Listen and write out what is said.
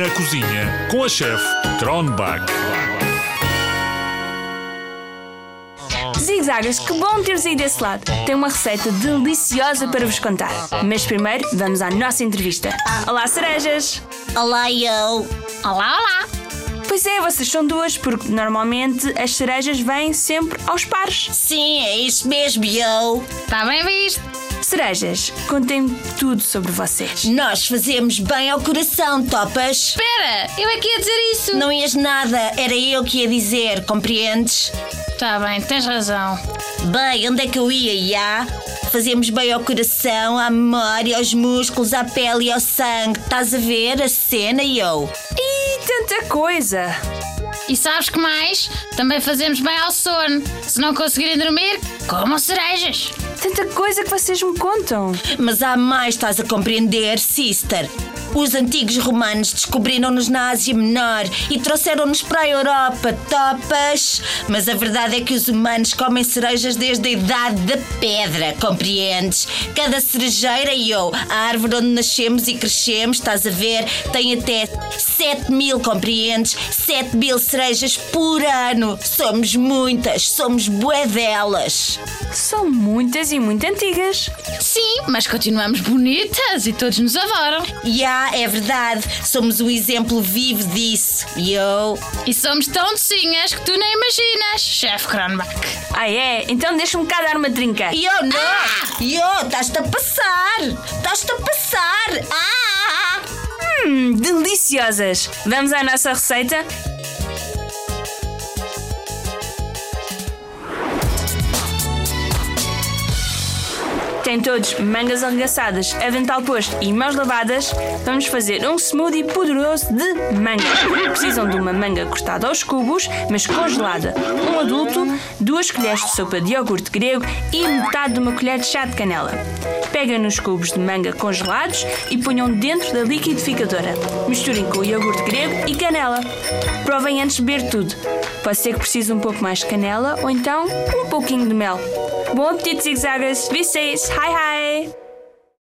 Na cozinha com a chefe Tronbach. Zigzagas, que bom ter saído desse lado. Tenho uma receita deliciosa para vos contar. Mas primeiro, vamos à nossa entrevista. Olá, cerejas! Olá, eu. Olá, olá! Pois é, vocês são duas, porque normalmente as cerejas vêm sempre aos pares. Sim, é isso mesmo, eu. Está bem visto? Cerejas, contem-me tudo sobre vocês. Nós fazemos bem ao coração, topas? Espera, eu é que ia dizer isso. Não ias nada, era eu que ia dizer, compreendes? Está bem, tens razão. Bem, onde é que eu ia, já? Fazemos bem ao coração, à memória, aos músculos, à pele e ao sangue. Estás a ver a cena, eu? E tanta coisa! E sabes que mais? Também fazemos bem ao sono. Se não conseguirem dormir, comam cerejas. Tanta coisa que vocês me contam. Mas há mais, estás a compreender, sister? Os antigos romanos descobriram-nos na Ásia Menor e trouxeram-nos para a Europa, topas. Mas a verdade é que os humanos comem cerejas desde a idade da pedra, compreendes? Cada cerejeira e eu, a árvore onde nascemos e crescemos, estás a ver, tem até 7 mil, compreendes? 7 mil cerejas por ano. Somos muitas, somos bué delas. São muitas e muito antigas. Sim, mas continuamos bonitas e todos nos adoram. Já, é verdade, somos o exemplo vivo disso. E eu. E somos tão docinhas que tu nem imaginas, chefe Kronbach. Ah é? Então deixa-me cá dar uma trinca. E eu não! E eu, estás-te a passar! Estás-te a passar! Ah! Hum, deliciosas! Vamos à nossa receita? Tem todos mangas arregaçadas, avental posto e mãos lavadas, vamos fazer um smoothie poderoso de manga. Precisam de uma manga cortada aos cubos, mas congelada. Um adulto, duas colheres de sopa de iogurte grego e metade de uma colher de chá de canela. Peguem nos cubos de manga congelados e ponham dentro da liquidificadora. Misturem com o iogurte grego e canela. Provem antes de beber tudo. Pode ser que precise um pouco mais de canela ou então um pouquinho de mel. Bom apetite, zigzagas! Vocês! Hi, hi!